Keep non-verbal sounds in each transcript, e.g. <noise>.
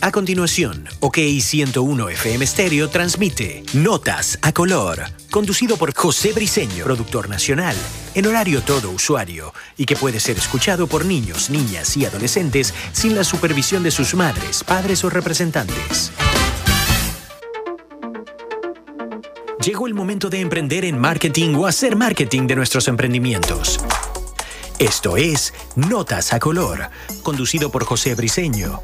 A continuación, OK 101 FM Stereo transmite Notas a Color, conducido por José Briseño, productor nacional, en horario todo usuario, y que puede ser escuchado por niños, niñas y adolescentes sin la supervisión de sus madres, padres o representantes. Llegó el momento de emprender en marketing o hacer marketing de nuestros emprendimientos. Esto es Notas a Color, conducido por José Briseño.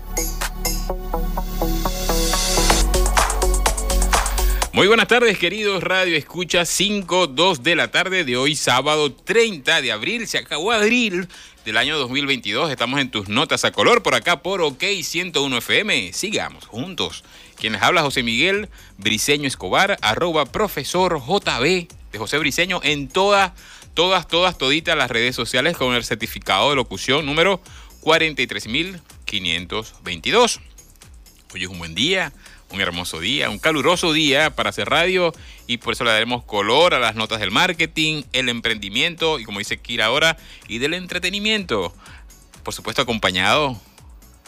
Muy buenas tardes, queridos Radio Escucha 5, 2 de la tarde de hoy, sábado 30 de abril. Se acabó abril del año 2022. Estamos en tus notas a color por acá por OK 101 FM. Sigamos juntos. Quienes habla José Miguel Briseño Escobar, arroba profesor JB de José Briseño en todas, todas, todas, toditas las redes sociales con el certificado de locución número 43522. Hoy es un buen día un hermoso día, un caluroso día para hacer radio y por eso le daremos color a las notas del marketing, el emprendimiento y como dice Kira ahora, y del entretenimiento. Por supuesto acompañado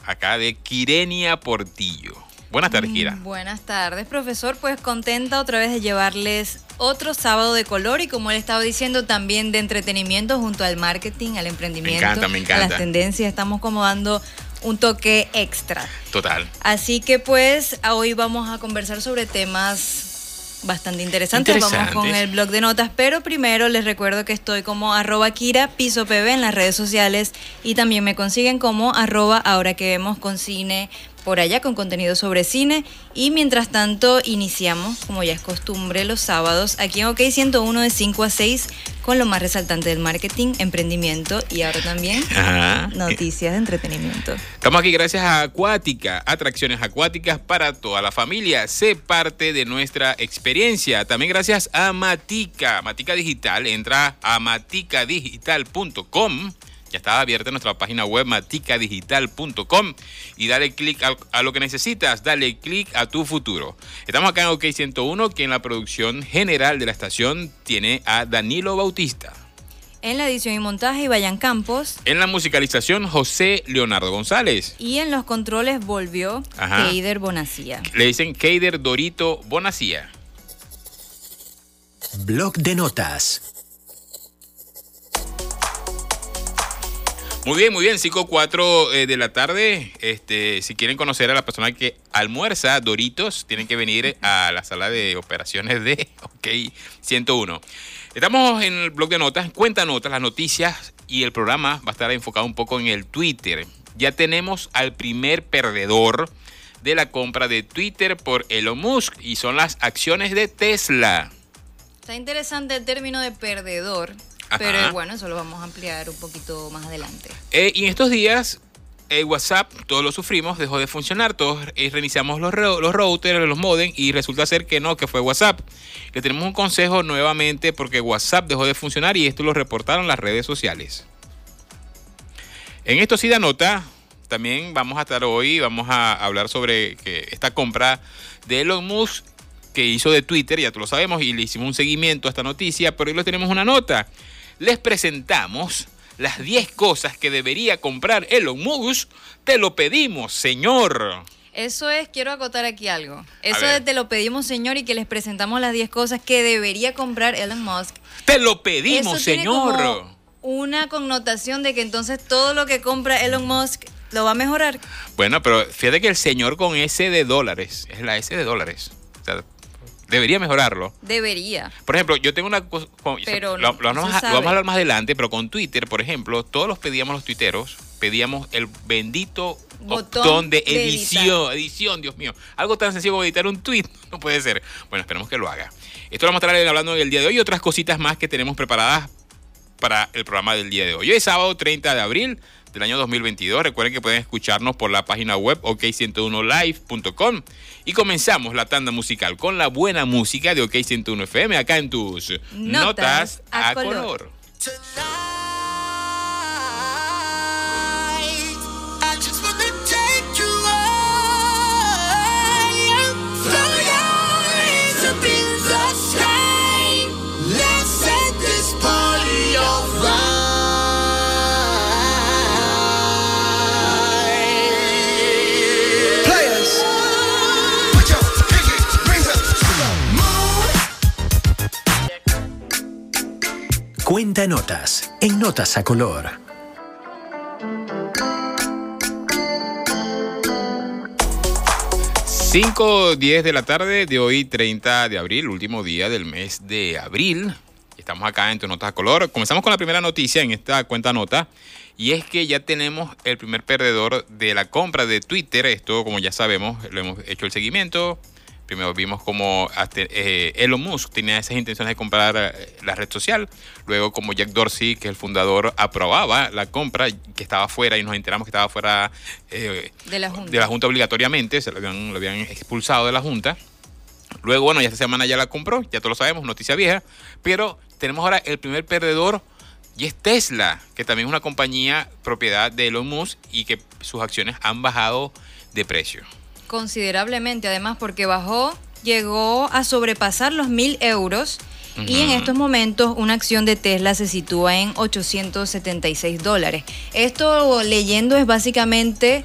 acá de Kirenia Portillo. Buenas tardes, Kira. Mm, buenas tardes, profesor. Pues contenta otra vez de llevarles otro sábado de color y como él estaba diciendo, también de entretenimiento junto al marketing, al emprendimiento. Me encanta, me encanta. A las tendencias. Estamos como dando un toque extra. Total. Así que pues hoy vamos a conversar sobre temas bastante interesantes. Vamos con el blog de notas, pero primero les recuerdo que estoy como arroba Kira Piso PB en las redes sociales y también me consiguen como arroba ahora que vemos con cine por allá con contenido sobre cine. Y mientras tanto, iniciamos, como ya es costumbre, los sábados aquí en OK 101 de 5 a 6 con lo más resaltante del marketing, emprendimiento y ahora también noticias de entretenimiento. Estamos aquí gracias a Acuática, atracciones acuáticas para toda la familia. Sé parte de nuestra experiencia. También gracias a Matica, Matica Digital. Entra a maticadigital.com ya está abierta nuestra página web maticadigital.com y dale clic a, lo que necesitas, dale clic a tu futuro. Estamos acá en OK 101, que en la producción general de la estación tiene a Danilo Bautista. En la edición y montaje, Vayan Campos. En la musicalización, José Leonardo González. Y en los controles volvió Keider Bonacía. Le dicen Keider Dorito Bonacía. Blog de notas. Muy bien, muy bien, 5 4 eh, de la tarde. Este, si quieren conocer a la persona que almuerza Doritos, tienen que venir a la sala de operaciones de <laughs> OK 101. Estamos en el blog de notas, cuenta notas, las noticias y el programa va a estar enfocado un poco en el Twitter. Ya tenemos al primer perdedor de la compra de Twitter por Elon Musk y son las acciones de Tesla. Está interesante el término de perdedor pero bueno, eso lo vamos a ampliar un poquito más adelante. Eh, y en estos días, el WhatsApp, todos lo sufrimos, dejó de funcionar, todos eh, reiniciamos los, los routers, los modem y resulta ser que no, que fue WhatsApp. Le tenemos un consejo nuevamente porque WhatsApp dejó de funcionar y esto lo reportaron las redes sociales. En esto sí da nota, también vamos a estar hoy, vamos a hablar sobre que esta compra de Elon Musk que hizo de Twitter, ya tú lo sabemos, y le hicimos un seguimiento a esta noticia, pero hoy lo tenemos una nota les presentamos las 10 cosas que debería comprar Elon Musk. Te lo pedimos, señor. Eso es, quiero acotar aquí algo. Eso es, te lo pedimos, señor, y que les presentamos las 10 cosas que debería comprar Elon Musk. Te lo pedimos, señor. una connotación de que entonces todo lo que compra Elon Musk lo va a mejorar. Bueno, pero fíjate que el señor con S de dólares, es la S de dólares. O sea, Debería mejorarlo. Debería. Por ejemplo, yo tengo una cosa. Pero lo, vamos a, hablar más adelante, pero con Twitter, por ejemplo, todos los pedíamos los tuiteros, pedíamos el bendito botón de edición. edición, Dios mío. Algo tan sencillo como editar un tweet. <laughs> No puede ser. Bueno, esperemos que lo haga. Esto lo vamos a estar hablando en el día de hoy y otras cositas más que tenemos preparadas para el programa del día de hoy. Hoy es sábado 30 de abril del año 2022. Recuerden que pueden escucharnos por la página web ok101live.com. Y comenzamos la tanda musical con la buena música de OK101 FM acá en tus Notas, a, color. Cuenta Notas en Notas a Color. 5, 10 de la tarde de hoy, 30 de abril, último día del mes de abril. Estamos acá en Tu Notas a Color. Comenzamos con la primera noticia en esta cuenta nota. Y es que ya tenemos el primer perdedor de la compra de Twitter. Esto, como ya sabemos, lo hemos hecho el seguimiento. Primero vimos como eh, Elon Musk tenía esas intenciones de comprar eh, la red social. Luego como Jack Dorsey, que es el fundador, aprobaba la compra, que estaba fuera y nos enteramos que estaba fuera eh, de, la junta. de la Junta obligatoriamente, se lo habían, lo habían expulsado de la Junta. Luego, bueno, ya esta semana ya la compró, ya todos lo sabemos, noticia vieja. Pero tenemos ahora el primer perdedor y es Tesla, que también es una compañía propiedad de Elon Musk y que sus acciones han bajado de precio considerablemente, además porque bajó, llegó a sobrepasar los mil euros. Y en estos momentos una acción de Tesla se sitúa en 876 dólares. Esto leyendo es básicamente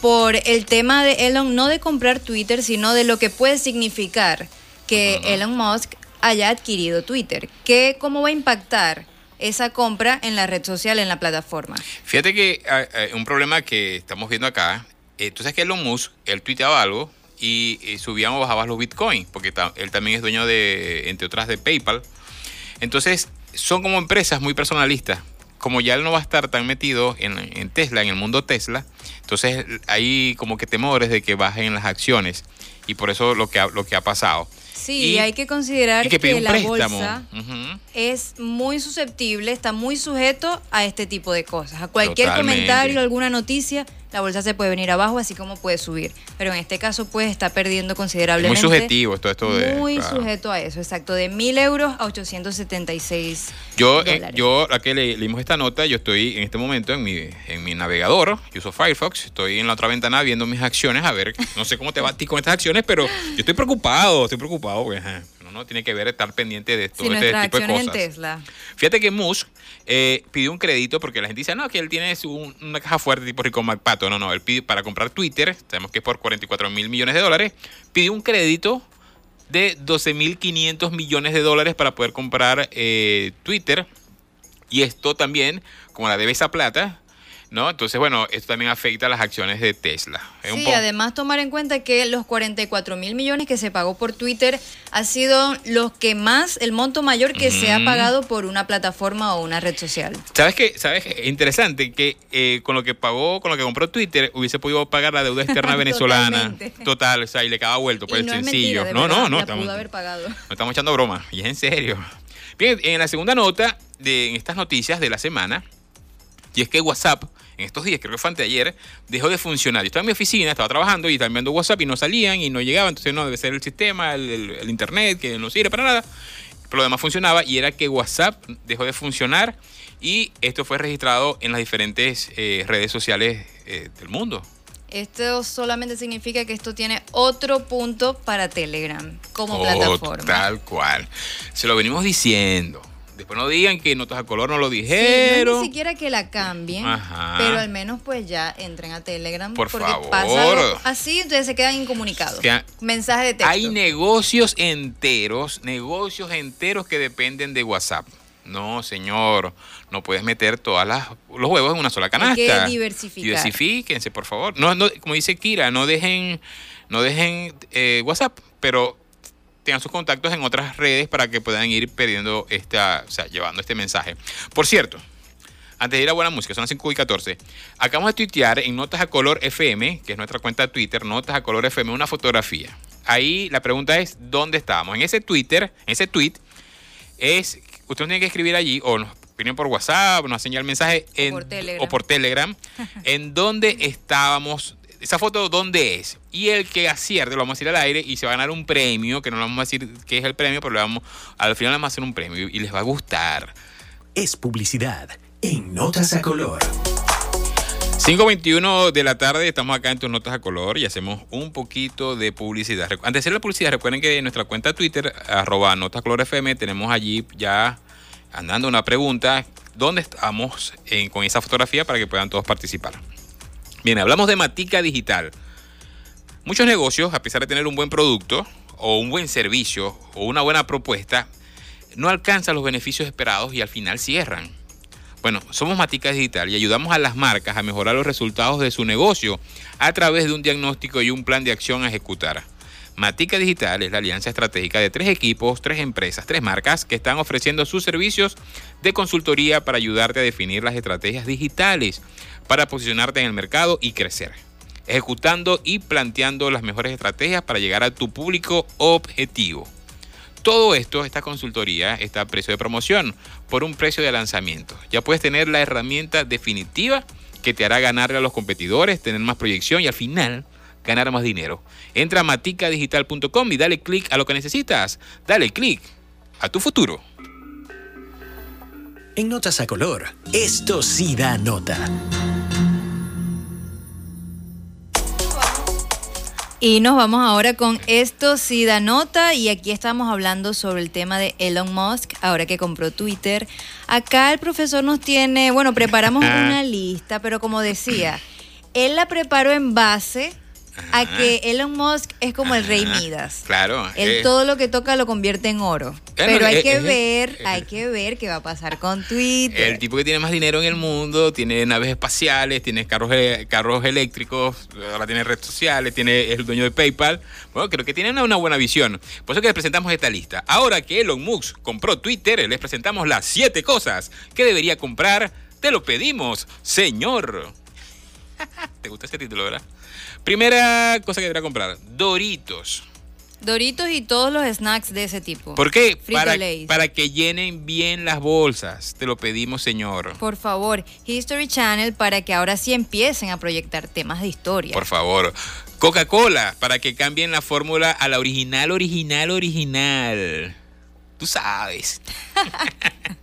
por el tema de Elon, no de comprar Twitter, sino de lo que puede significar que Elon Musk haya adquirido Twitter. ¿Qué, ¿Cómo va a impactar esa compra en la red social, en la plataforma? Fíjate que ah, un problema que estamos viendo acá sabes que Elon Musk, él tuiteaba algo y, subían o bajaban los bitcoins, porque él también es dueño de, entre otras, de PayPal. Entonces, son como empresas muy personalistas. Como ya él no va a estar tan metido en, Tesla, en el mundo Tesla, entonces hay como que temores de que bajen las acciones. Y por eso lo que lo que ha pasado. Sí, hay que considerar que, la bolsa es muy susceptible, está muy sujeto a este tipo de cosas. A cualquier comentario, alguna noticia, la bolsa se puede venir abajo, así como puede subir. Pero en este caso, pues está perdiendo considerablemente. muy subjetivo todo esto de. Muy sujeto a eso, exacto. De mil euros a 876. Yo, eh, yo, a que le, leímos esta nota, yo estoy en este momento en mi, en mi navegador, yo uso Firefox, estoy en la otra ventana viendo mis acciones, a ver, no sé cómo te va a ti con estas acciones, pero yo estoy preocupado, estoy preocupado, pues, no tiene que ver estar pendiente de todo este tipo de cosas. Tesla. Fíjate que Musk eh, pidió un crédito porque la gente dice, no, que él tiene una caja fuerte tipo Rico McPato. No, no, él pidió para comprar Twitter, sabemos que es por 44 mil millones de dólares, pidió un crédito de 12 mil 500 millones de dólares para poder comprar eh, Twitter. Y esto también, como la debe esa plata, ¿no? Entonces, bueno, esto también afecta a las acciones de Tesla. sí, además tomar en cuenta que los 44 mil millones que se pagó por Twitter ha sido los que más, el monto mayor que se ha pagado por una plataforma o una red social. ¿Sabes qué? ¿Sabes? Interesante que eh, con lo que pagó, con lo que compró Twitter, hubiese podido pagar la deuda externa <laughs> venezolana. Total, o sea, y le quedaba vuelto, pues sencillo. no, no, no, estamos, haber pagado. <laughs> no estamos echando broma, y es en serio. Bien, en la segunda nota de en estas noticias de la semana, y es que WhatsApp en estos días, creo que fue anteayer, dejó de funcionar. Yo estaba en mi oficina, estaba trabajando y estaba enviando WhatsApp y no salían y no llegaban. Entonces, no, debe ser el sistema, el, internet, que no sirve para nada. Pero lo demás funcionaba y era que WhatsApp dejó de funcionar y esto fue registrado en las diferentes eh, redes sociales eh, del mundo. Esto solamente significa que esto tiene otro punto para Telegram como oh, plataforma. Tal cual. Se lo venimos diciendo. Después no digan que notas a color no lo dijeron. no ni siquiera que la cambien, pero al menos pues ya entren a Telegram. Por porque favor. Pasa así, entonces se quedan incomunicados. Mensaje de texto. Hay negocios enteros, negocios enteros que dependen de WhatsApp. No, señor, no puedes meter todas las los huevos en una sola canasta. Hay que diversificar. Diversifíquense, por favor. No, no, como dice Kira, no dejen, no dejen eh, WhatsApp, pero tengan sus contactos en otras redes para que puedan ir perdiendo esta, o sea, llevando este mensaje. Por cierto, antes de ir a buena música, son las 5 y 14. Acabamos de tuitear en Notas a Color FM, que es nuestra cuenta de Twitter, Notas a Color FM, una fotografía. Ahí la pregunta es, ¿dónde estábamos? En ese Twitter, en ese tweet, es, usted tiene que escribir allí, o nos vienen por WhatsApp, nos hacen el mensaje en, o por Telegram, <laughs> en dónde estábamos esa foto dónde es. Y el que acierte, lo vamos a decir al aire y se va a ganar un premio, que no le vamos a decir qué es el premio, pero le vamos, al final le vamos a hacer un premio y les va a gustar. Es publicidad en Notas a Color. 5.21 de la tarde, estamos acá en tus notas a color y hacemos un poquito de publicidad. Antes de hacer la publicidad, recuerden que en nuestra cuenta Twitter, arroba notas color FM, tenemos allí ya andando una pregunta, ¿dónde estamos con esa fotografía para que puedan todos participar? Bien, hablamos de Matica Digital. Muchos negocios, a pesar de tener un buen producto o un buen servicio o una buena propuesta, no alcanzan los beneficios esperados y al final cierran. Bueno, somos Matica Digital y ayudamos a las marcas a mejorar los resultados de su negocio a través de un diagnóstico y un plan de acción a ejecutar. Matica Digital es la alianza estratégica de tres equipos, tres empresas, tres marcas que están ofreciendo sus servicios de consultoría para ayudarte a definir las estrategias digitales para posicionarte en el mercado y crecer, ejecutando y planteando las mejores estrategias para llegar a tu público objetivo. Todo esto, esta consultoría, está a precio de promoción por un precio de lanzamiento. Ya puedes tener la herramienta definitiva que te hará ganarle a los competidores, tener más proyección y al final ganar más dinero. Entra a maticadigital.com y dale clic a lo que necesitas. Dale clic a tu futuro. En Notas a Color, esto sí da nota. Y nos vamos ahora con esto sí da nota y aquí estamos hablando sobre el tema de Elon Musk, ahora que compró Twitter. Acá el profesor nos tiene, bueno, preparamos <laughs> una lista, pero como decía, él la preparó en base a que Elon Musk es como el rey Midas. Claro. Él eh, todo lo que toca lo convierte en oro. Pero hay que ver, hay que ver qué va a pasar con Twitter. El tipo que tiene más dinero en el mundo, tiene naves espaciales, tiene carros, eh, carros eléctricos, ahora tiene redes sociales, tiene es el dueño de PayPal. Bueno, creo que tiene una, buena visión. Por eso que les presentamos esta lista. Ahora que Elon Musk compró Twitter, les presentamos las siete cosas que debería comprar. Te lo pedimos, señor. <laughs> ¿Te gusta ese título, verdad? Primera cosa que debería comprar, Doritos. Doritos y todos los snacks de ese tipo. ¿Por qué? Para, para, que llenen bien las bolsas. Te lo pedimos, señor. Por favor, History Channel para que ahora sí empiecen a proyectar temas de historia. Por favor. Coca-Cola para que cambien la fórmula a la original, original, original. Tú sabes. <laughs>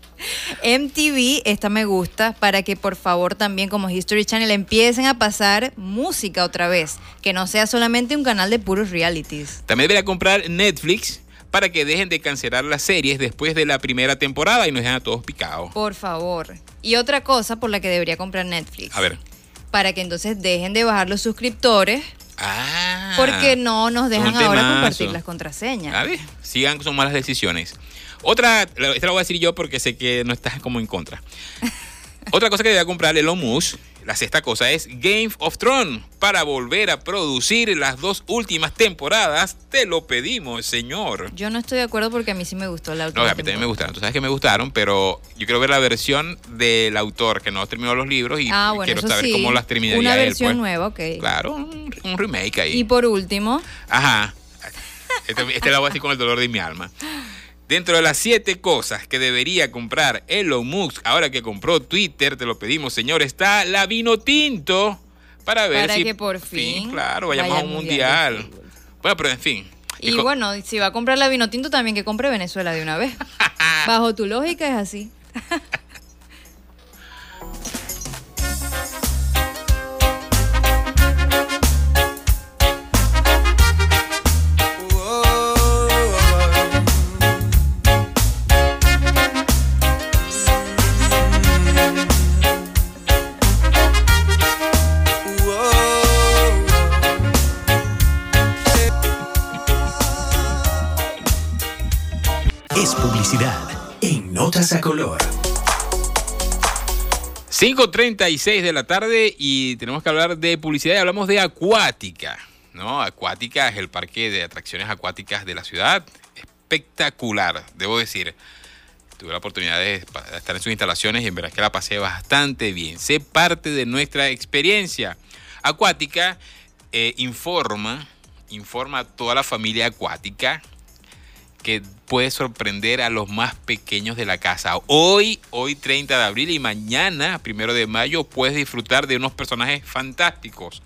MTV, esta me gusta, para que por favor también como History Channel empiecen a pasar música otra vez, que no sea solamente un canal de puros realities. También debería comprar Netflix para que dejen de cancelar las series después de la primera temporada y nos dejen a todos picados. Por favor. Y otra cosa por la que debería comprar Netflix. A ver. Para que entonces dejen de bajar los suscriptores. Ah. Porque no nos dejan ahora compartir las contraseñas. A ver, sigan, son malas decisiones. Otra, esta la voy a decir yo porque sé que no estás como en contra. <laughs> Otra cosa que a comprar Elon Musk, la sexta cosa es Game of Thrones para volver a producir las dos últimas temporadas. Te lo pedimos, señor. Yo no estoy de acuerdo porque a mí sí me gustó la última. No, a mí también me gustaron. Tú sabes que me gustaron, pero yo quiero ver la versión del autor que no terminó los libros y ah, quiero saber cómo las terminaría Una versión pues. nueva, ok. Claro, un, remake ahí. Y por último. Ajá. Este, este lo voy a decir con el dolor de mi alma. <laughs> Dentro de las siete cosas que debería comprar Elon Musk, ahora que compró Twitter, te lo pedimos, señor, está la vino tinto para ver para si que por fin, claro, vayamos a un mundial. Bueno, pero en fin. Y bueno, si va a comprar la vino tinto, también que compre Venezuela de una vez. <laughs> Bajo tu lógica es así. <laughs> 5.36 de la tarde y tenemos que hablar de publicidad y hablamos de Acuática. ¿no? Acuática es el parque de atracciones acuáticas de la ciudad. Espectacular, debo decir. Tuve la oportunidad de estar en sus instalaciones y en verdad que la pasé bastante bien. Sé parte de nuestra experiencia. Acuática eh, informa, informa a toda la familia acuática que puede sorprender a los más pequeños de la casa. Hoy, hoy 30 de abril y mañana, primero de mayo, puedes disfrutar de unos personajes fantásticos.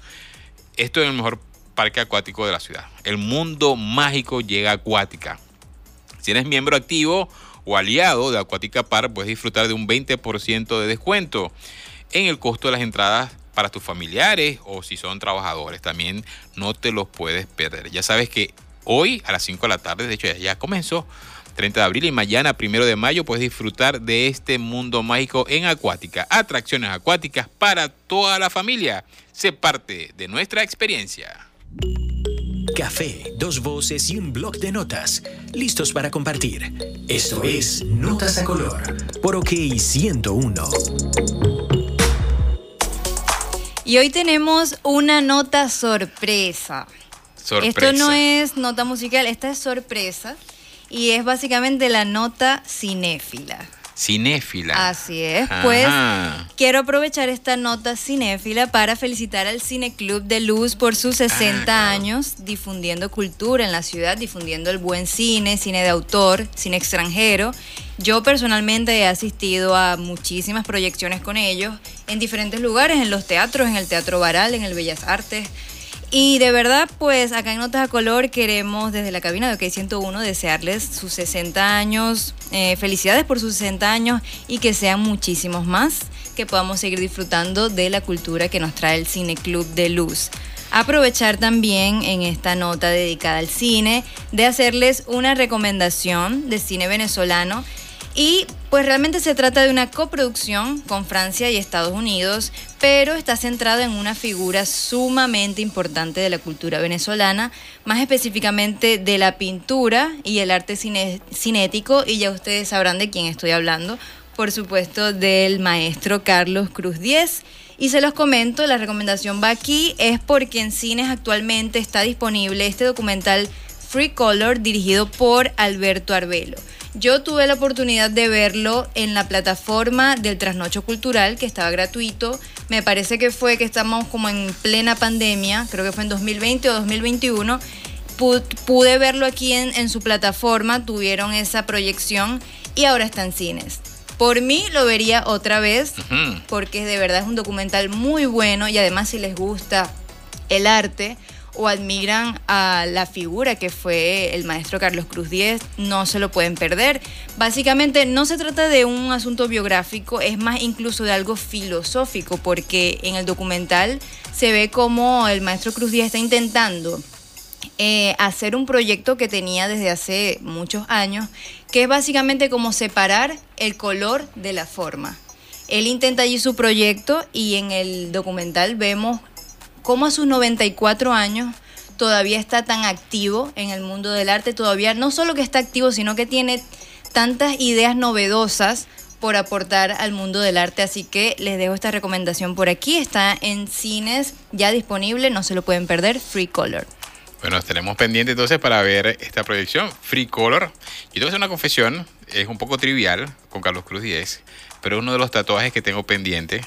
Esto es el mejor parque acuático de la ciudad. El mundo mágico llega a Acuática. Si eres miembro activo o aliado de Acuática Park, puedes disfrutar de un 20% de descuento en el costo de las entradas para tus familiares o si son trabajadores. También no te los puedes perder. Ya sabes que hoy a las 5 de la tarde, de hecho ya, comenzó, 30 de abril y mañana, 1 de mayo, puedes disfrutar de este mundo mágico en Acuática. Atracciones acuáticas para toda la familia. Sé parte de nuestra experiencia. café, dos voces y un blog de notas, listos para compartir. Esto es Notas a Color, por OK 101. Y hoy tenemos una nota sorpresa. Esto no es nota musical, esta es sorpresa y es básicamente la nota cinéfila. Cinéfila. Así es. Pues quiero aprovechar esta nota cinéfila para felicitar al Cine Club de Luz por sus 60 ah, años difundiendo cultura en la ciudad, difundiendo el buen cine, cine de autor, cine extranjero. Yo personalmente he asistido a muchísimas proyecciones con ellos en diferentes lugares, en los teatros, en el Teatro Baral, en el Bellas Artes, y de verdad, pues acá en Notas a Color queremos desde la cabina de OK 101 desearles sus 60 años, eh, felicidades por sus 60 años y que sean muchísimos más, que podamos seguir disfrutando de la cultura que nos trae el Cine Club de Luz. Aprovechar también en esta nota dedicada al cine de hacerles una recomendación de cine venezolano y pues realmente se trata de una coproducción con Francia y Estados Unidos, pero está centrada en una figura sumamente importante de la cultura venezolana, más específicamente de la pintura y el arte cinético, y ya ustedes sabrán de quién estoy hablando, por supuesto del maestro Carlos Cruz Diez. Y se los comento, la recomendación va aquí, es porque en cines actualmente está disponible este documental Free Color dirigido por Alberto Arbelo. Yo tuve la oportunidad de verlo en la plataforma del Trasnocho Cultural, que estaba gratuito. Me parece que fue que estamos como en plena pandemia, creo que fue en 2020 o 2021. Pude verlo aquí en, su plataforma, tuvieron esa proyección y ahora está en cines. Por mí lo vería otra vez, porque de verdad es un documental muy bueno y además si les gusta el arte, o admiran a la figura que fue el maestro Carlos Cruz Díez, no se lo pueden perder. Básicamente no se trata de un asunto biográfico, es más incluso de algo filosófico, porque en el documental se ve como el maestro Cruz Díez está intentando eh, hacer un proyecto que tenía desde hace muchos años, que es básicamente como separar el color de la forma. Él intenta allí su proyecto y en el documental vemos cómo a sus 94 años todavía está tan activo en el mundo del arte, todavía no solo que está activo, sino que tiene tantas ideas novedosas por aportar al mundo del arte, así que les dejo esta recomendación por aquí, está en cines ya disponible, no se lo pueden perder, Free Color. Bueno, tenemos pendiente entonces para ver esta proyección, Free Color. Y tengo que hacer una confesión, es un poco trivial con Carlos Cruz Díez, pero uno de los tatuajes que tengo pendiente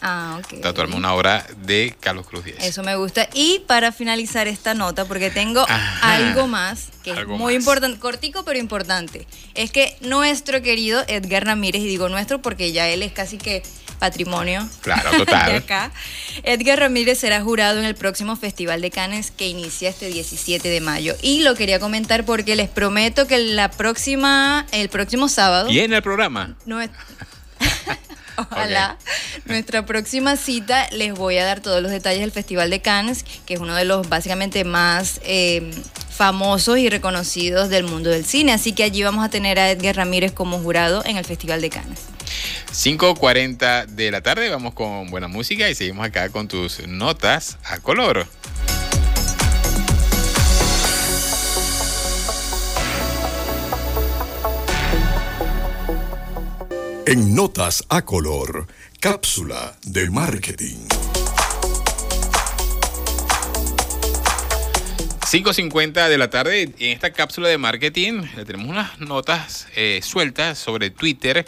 Ah, ok. Tatuarme una obra de Carlos Cruz Díez. Eso me gusta. Y para finalizar esta nota, porque tengo algo más que es muy importante, cortico pero importante, es que nuestro querido Edgar Ramírez, y digo nuestro porque ya él es casi que patrimonio claro, <laughs> total. de acá, Edgar Ramírez será jurado en el próximo Festival de Cannes que inicia este 17 de mayo. Y lo quería comentar porque les prometo que la próxima, el próximo sábado... ¿Y en el programa? No es... Ojalá. Nuestra próxima cita les voy a dar todos los detalles del Festival de Cannes, que es uno de los básicamente más eh, famosos y reconocidos del mundo del cine. Así que allí vamos a tener a Edgar Ramírez como jurado en el Festival de Cannes. 5.40 de la tarde, vamos con buena música y seguimos acá con tus notas a color. En Notas a Color, cápsula de marketing. 5.50 de la tarde, en esta cápsula de marketing le tenemos unas notas eh, sueltas sobre Twitter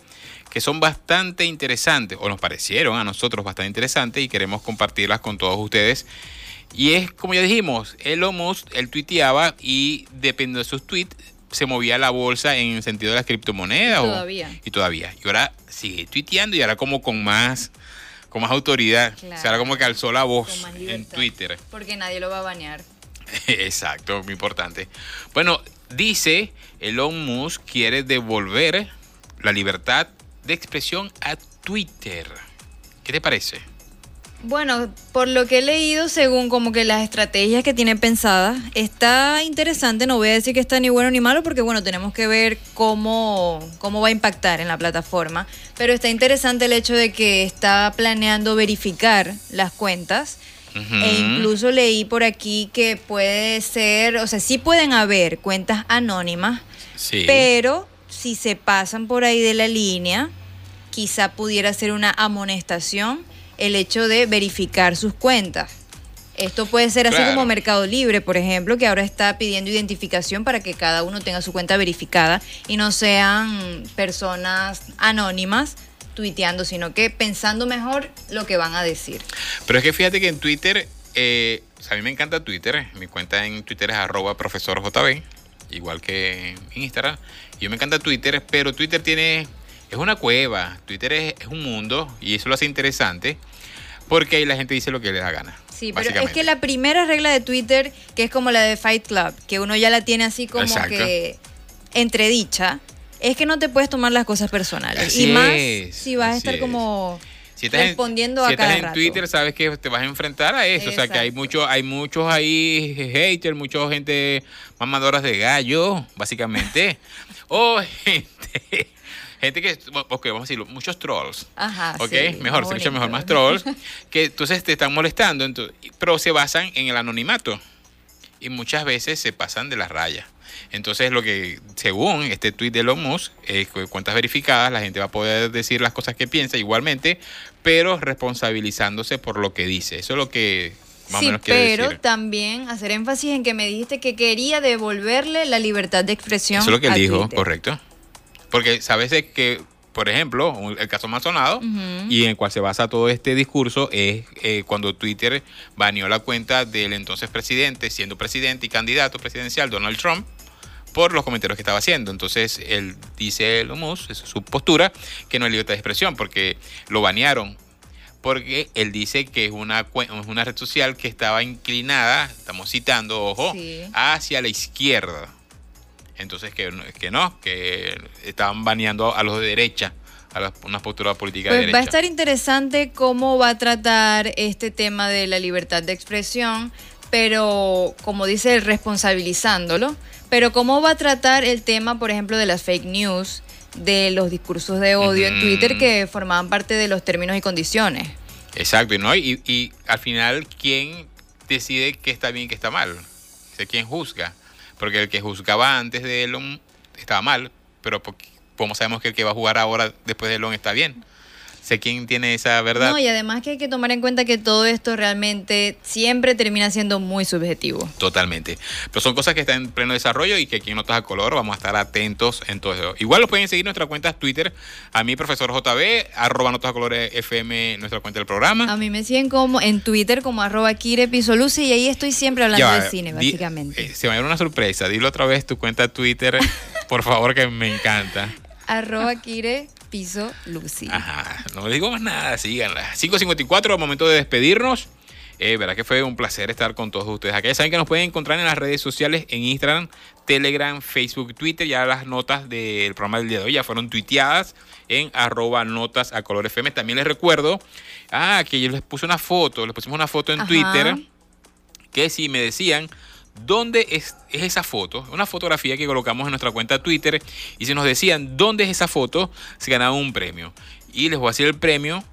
que son bastante interesantes, o nos parecieron a nosotros bastante interesantes y queremos compartirlas con todos ustedes. Y es como ya dijimos, Elon Musk, él tuiteaba y dependiendo de sus tweets, se movía la bolsa en el sentido de las criptomonedas. Y todavía. y todavía. Y ahora sigue tuiteando y ahora como con más con más autoridad. O sea, ahora como que alzó la voz en Twitter. Porque nadie lo va a banear. <laughs> Exacto, muy importante. Bueno, dice Elon Musk quiere devolver la libertad de expresión a Twitter. ¿Qué te parece? Bueno, por lo que he leído, según como que las estrategias que tiene pensadas, está interesante, no voy a decir que está ni bueno ni malo, porque bueno, tenemos que ver cómo, cómo va a impactar en la plataforma, pero está interesante el hecho de que está planeando verificar las cuentas. E incluso leí por aquí que puede ser, o sea, sí pueden haber cuentas anónimas, pero si se pasan por ahí de la línea, quizá pudiera ser una amonestación el hecho de verificar sus cuentas. Esto puede ser así como Mercado Libre, por ejemplo, que ahora está pidiendo identificación para que cada uno tenga su cuenta verificada y no sean personas anónimas tuiteando, sino que pensando mejor lo que van a decir. Pero es que fíjate que en Twitter, eh, a mí me encanta Twitter, mi cuenta en Twitter es arroba profesorjb, igual que en Instagram. Yo me encanta Twitter, pero Twitter tiene, es una cueva, Twitter es, es un mundo y eso lo hace interesante porque ahí la gente dice lo que le da gana. Sí, pero es que la primera regla de Twitter, que es como la de Fight Club, que uno ya la tiene así como que entredicha, es que no te puedes tomar las cosas personales. y más si vas a estar como respondiendo a cada estás en Twitter, sabes que te vas a enfrentar a eso. O sea, que hay, mucho, hay muchos ahí haters, mucha gente mamadoras de gallo, básicamente. <laughs> o gente gente que, ok, vamos a decirlo, muchos trolls. Ajá. Ok, mejor, se dice mejor, más trolls, <laughs> que entonces te están molestando, entonces, pero se basan en el anonimato y muchas veces se pasan de las rayas. Entonces, lo que, según este tweet de Elon Musk, eh, cuentas verificadas, la gente va a poder decir las cosas que piensa igualmente, pero responsabilizándose por lo que dice. Eso es lo que más o menos quiere pero también hacer énfasis en que me dijiste que quería devolverle la libertad de expresión. Eso es lo que él dijo, correcto. Porque sabes que, por ejemplo, el caso más sonado y en el cual se basa todo este discurso es eh, cuando Twitter baneó la cuenta del entonces presidente, siendo presidente y candidato presidencial, Donald Trump, por los comentarios que estaba haciendo. Entonces, él dice, Lomus, es su postura, que no hay libertad de expresión, porque lo banearon. Porque él dice que es una, es una red social que estaba inclinada, estamos citando, ojo, hacia la izquierda. Entonces, que, que no, que estaban baneando a los de derecha a una postura política de derecha. Pues va a estar interesante cómo va a tratar este tema de la libertad de expresión, pero como dice, responsabilizándolo. Pero cómo va a tratar el tema, por ejemplo, de las fake news, de los discursos de odio en Twitter que formaban parte de los términos y condiciones. Exacto, ¿no? Y, y al final, ¿quién decide qué está bien y qué está mal? ¿Quién juzga? Porque el que juzgaba antes de Elon estaba mal, pero como sabemos que el que va a jugar ahora después de Elon está bien sé quién tiene esa verdad. No, y además que hay que tomar en cuenta que todo esto realmente siempre termina siendo muy subjetivo. Totalmente. Pero son cosas que están en pleno desarrollo y que aquí en Notas a Color vamos a estar atentos en todo eso. Igual los pueden seguir en nuestra cuenta Twitter, a mí, profesor JB, arroba Notas a Color FM, nuestra cuenta del programa. A mí me siguen como en Twitter como arroba Kire Pisoluce y ahí estoy siempre hablando de cine, básicamente. Eh, se me dio una sorpresa. Dilo otra vez tu cuenta Twitter, <laughs> por favor, que me encanta. arroba Kire Piso Lucy. Ajá, no le digo más nada, síganla. 5.54, momento de despedirnos. Eh, verdad que fue un placer estar con todos ustedes acá. Ya saben que nos pueden encontrar en las redes sociales, en Instagram, Telegram, Facebook, Twitter. Ya las notas del programa del día de hoy ya fueron tuiteadas en arroba notas a color FM. También les recuerdo, ah, que yo les puse una foto, les pusimos una foto en Twitter, que si me decían dónde es, esa foto, una fotografía que colocamos en nuestra cuenta Twitter y si nos decían dónde es esa foto, se ganaba un premio. Y les voy a decir el premio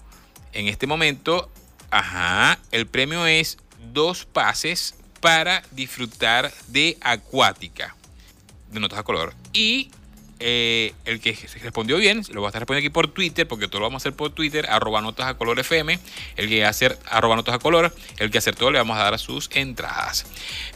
en este momento. Ajá, el premio es dos pases para disfrutar de acuática de notas a color. Y eh, el que respondió bien, lo voy a estar respondiendo aquí por Twitter, porque todo lo vamos a hacer por Twitter, arroba notas a color FM. El que hacer arroba notas a color, el que todo le vamos a dar sus entradas.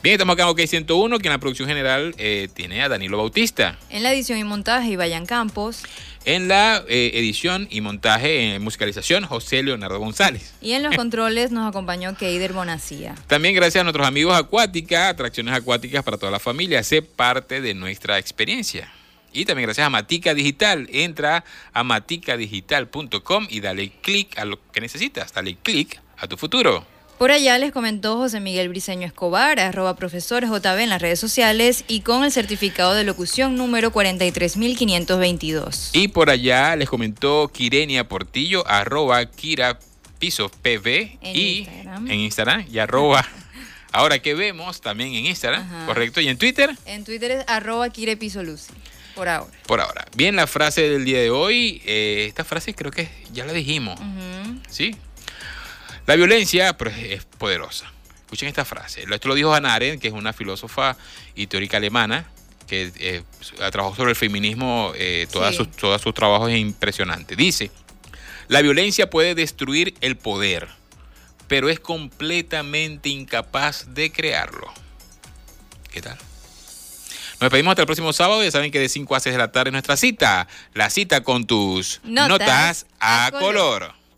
Bien, estamos acá en OK 101, que en la producción general eh, tiene a Danilo Bautista. En la edición y montaje, y Vayan Campos. En la eh, edición y montaje en musicalización, José Leonardo González. Y en los controles nos acompañó Keider Bonacía. También gracias a nuestros amigos Acuática, atracciones acuáticas para toda la familia. Sé parte de nuestra experiencia. Y también gracias a Matica Digital. Entra a maticadigital.com y dale clic a lo que necesitas. Dale clic a tu futuro. Por allá les comentó José Miguel Briceño Escobar, arroba profesor JB en las redes sociales y con el certificado de locución número 43522. Y por allá les comentó Kirenia Portillo, arroba Kira Piso PV y Instagram. en Instagram y arroba ahora que vemos también en Instagram, ¿correcto? ¿Y en Twitter? En Twitter es arroba Kire Piso Lucy. Por ahora. Por ahora. Bien, la frase del día de hoy. Eh, esta frase creo que ya la dijimos. ¿Sí? La violencia pues, es poderosa. Escuchen esta frase. Esto lo dijo Hannah Arendt, que es una filósofa y teórica alemana que eh, trabajado sobre el feminismo, eh, todos sus, todos sus trabajos es impresionante. Dice, la violencia puede destruir el poder, pero es completamente incapaz de crearlo. ¿Qué tal? Nos despedimos hasta el próximo sábado. Ya saben que de 5 a 6 de la tarde es nuestra cita. La cita con tus notas, a, color.